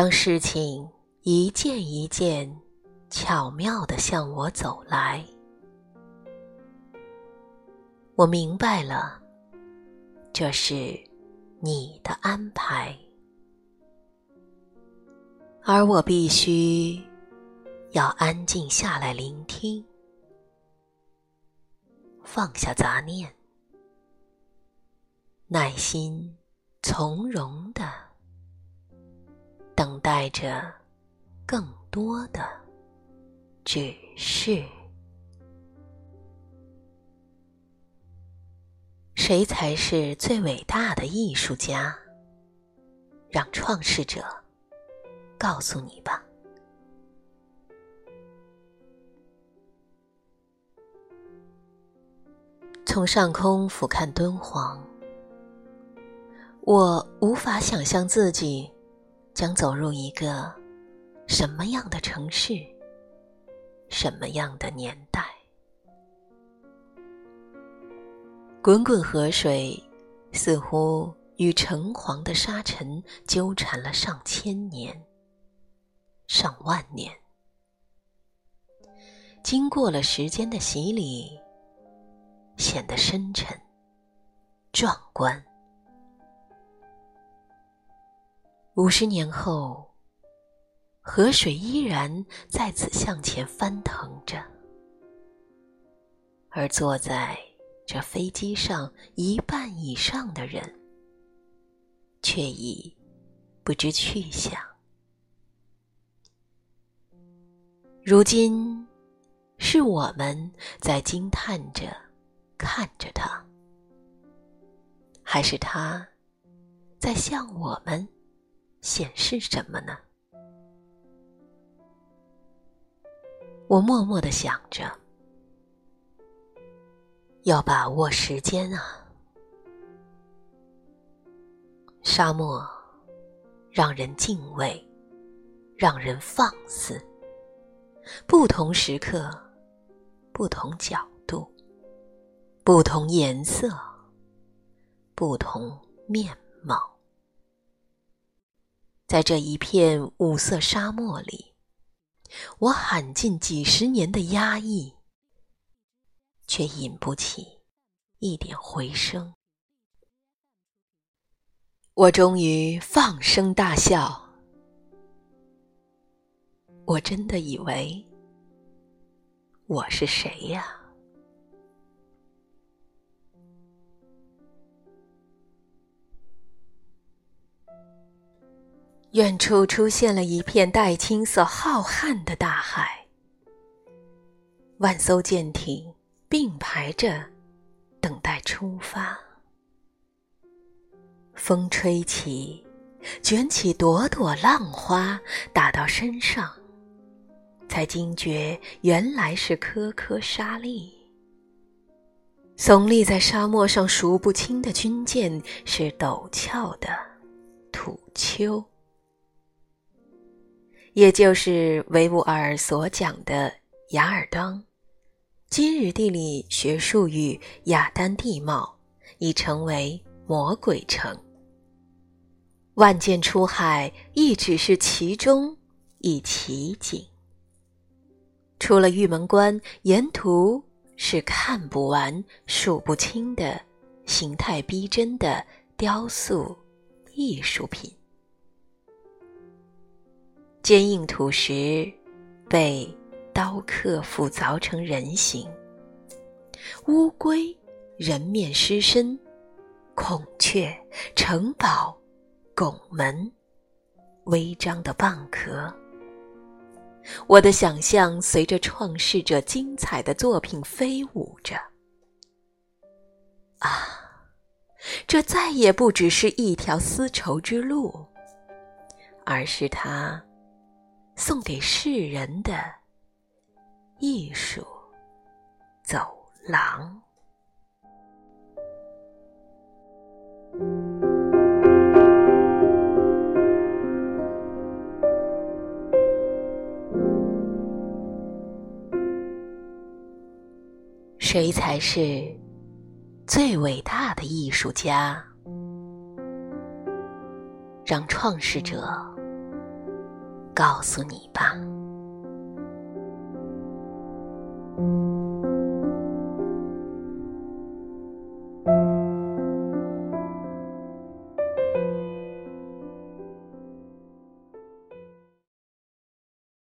当事情一件一件巧妙地向我走来，我明白了，这是你的安排，而我必须要安静下来聆听，放下杂念，耐心从容的。等待着更多的指示。谁才是最伟大的艺术家？让创世者告诉你吧。从上空俯瞰敦煌，我无法想象自己。将走入一个什么样的城市，什么样的年代？滚滚河水似乎与橙黄的沙尘纠缠了上千年、上万年，经过了时间的洗礼，显得深沉、壮观。五十年后，河水依然在此向前翻腾着，而坐在这飞机上一半以上的人，却已不知去向。如今，是我们在惊叹着看着他，还是他在向我们？显示什么呢？我默默的想着，要把握时间啊！沙漠让人敬畏，让人放肆。不同时刻，不同角度，不同颜色，不同面貌。在这一片五色沙漠里，我喊尽几十年的压抑，却引不起一点回声。我终于放声大笑。我真的以为我是谁呀？远处出现了一片黛青色浩瀚的大海，万艘舰艇并排着，等待出发。风吹起，卷起朵朵浪花，打到身上，才惊觉原来是颗颗沙粒。耸立在沙漠上数不清的军舰，是陡峭的土丘。也就是维吾尔所讲的雅尔当，今日地理学术语雅丹地貌，已成为魔鬼城。万箭出海，亦只是其中一奇景。出了玉门关，沿途是看不完、数不清的形态逼真的雕塑艺术品。坚硬土石被刀刻复凿成人形，乌龟、人面狮身、孔雀、城堡、拱门、微张的蚌壳。我的想象随着创世者精彩的作品飞舞着。啊，这再也不只是一条丝绸之路，而是他。送给世人的艺术走廊。谁才是最伟大的艺术家？让创世者。告诉你吧。